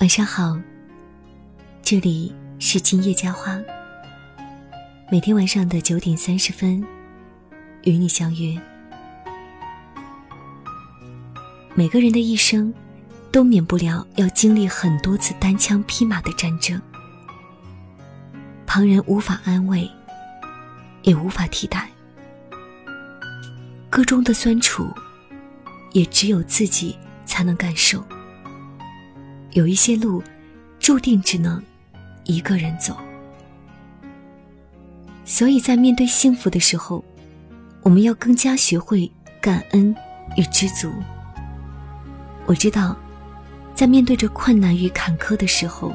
晚上好，这里是今夜佳话。每天晚上的九点三十分，与你相约。每个人的一生，都免不了要经历很多次单枪匹马的战争，旁人无法安慰，也无法替代。歌中的酸楚，也只有自己才能感受。有一些路，注定只能一个人走。所以在面对幸福的时候，我们要更加学会感恩与知足。我知道，在面对着困难与坎坷的时候，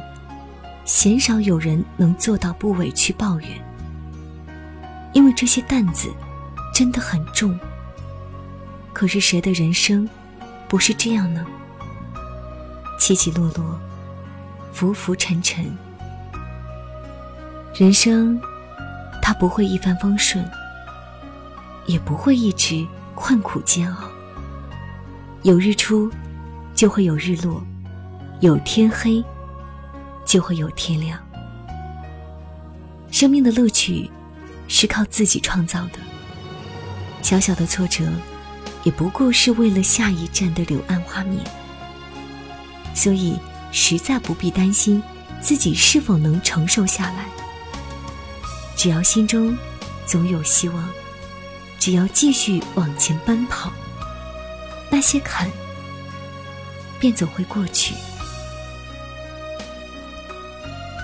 鲜少有人能做到不委屈抱怨，因为这些担子真的很重。可是谁的人生不是这样呢？起起落落，浮浮沉沉。人生，它不会一帆风顺，也不会一直困苦煎熬。有日出，就会有日落；有天黑，就会有天亮。生命的乐趣，是靠自己创造的。小小的挫折，也不过是为了下一站的柳暗花明。所以，实在不必担心自己是否能承受下来。只要心中总有希望，只要继续往前奔跑，那些坎便总会过去。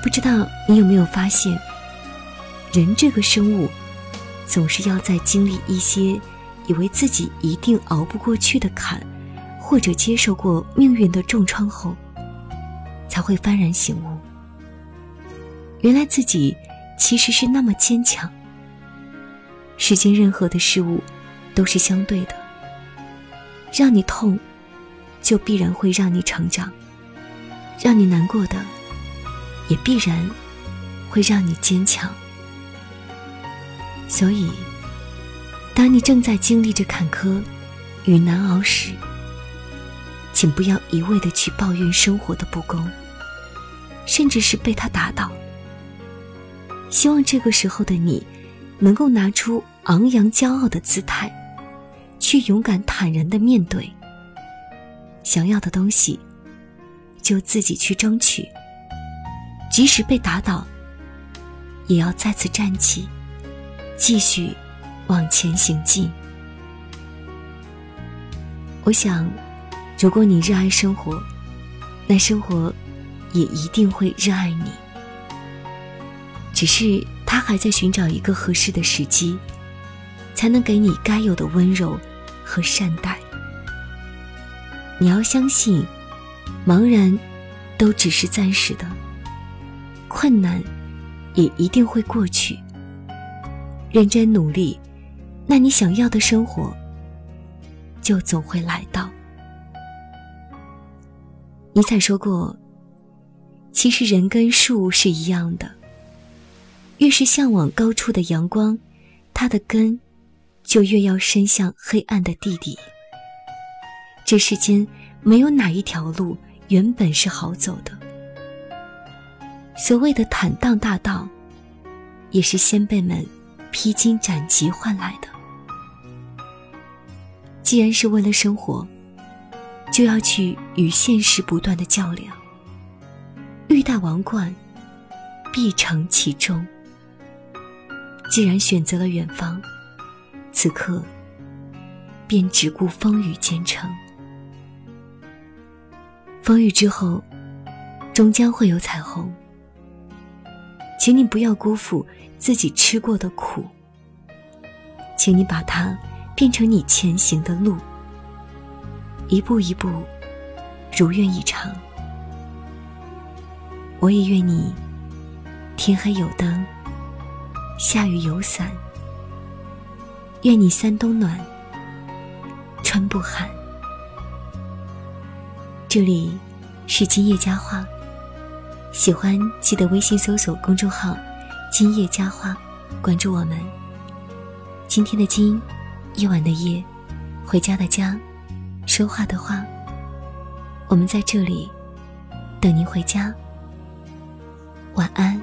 不知道你有没有发现，人这个生物，总是要在经历一些以为自己一定熬不过去的坎。或者接受过命运的重创后，才会幡然醒悟，原来自己其实是那么坚强。世间任何的事物都是相对的，让你痛，就必然会让你成长；让你难过的，也必然会让你坚强。所以，当你正在经历着坎坷与难熬时，请不要一味的去抱怨生活的不公，甚至是被他打倒。希望这个时候的你，能够拿出昂扬骄傲的姿态，去勇敢坦然的面对。想要的东西，就自己去争取。即使被打倒，也要再次站起，继续往前行进。我想。如果你热爱生活，那生活也一定会热爱你。只是他还在寻找一个合适的时机，才能给你该有的温柔和善待。你要相信，茫然都只是暂时的，困难也一定会过去。认真努力，那你想要的生活就总会来到。尼采说过：“其实人跟树是一样的，越是向往高处的阳光，它的根就越要伸向黑暗的地底。这世间没有哪一条路原本是好走的。所谓的坦荡大道，也是先辈们披荆斩棘换来的。既然是为了生活。”就要去与现实不断的较量。欲戴王冠，必承其重。既然选择了远方，此刻便只顾风雨兼程。风雨之后，终将会有彩虹。请你不要辜负自己吃过的苦，请你把它变成你前行的路。一步一步，如愿以偿。我也愿你天黑有灯，下雨有伞。愿你三冬暖，春不寒。这里是今夜佳话，喜欢记得微信搜索公众号“今夜佳话”，关注我们。今天的今，夜晚的夜，回家的家。说话的话，我们在这里等您回家。晚安。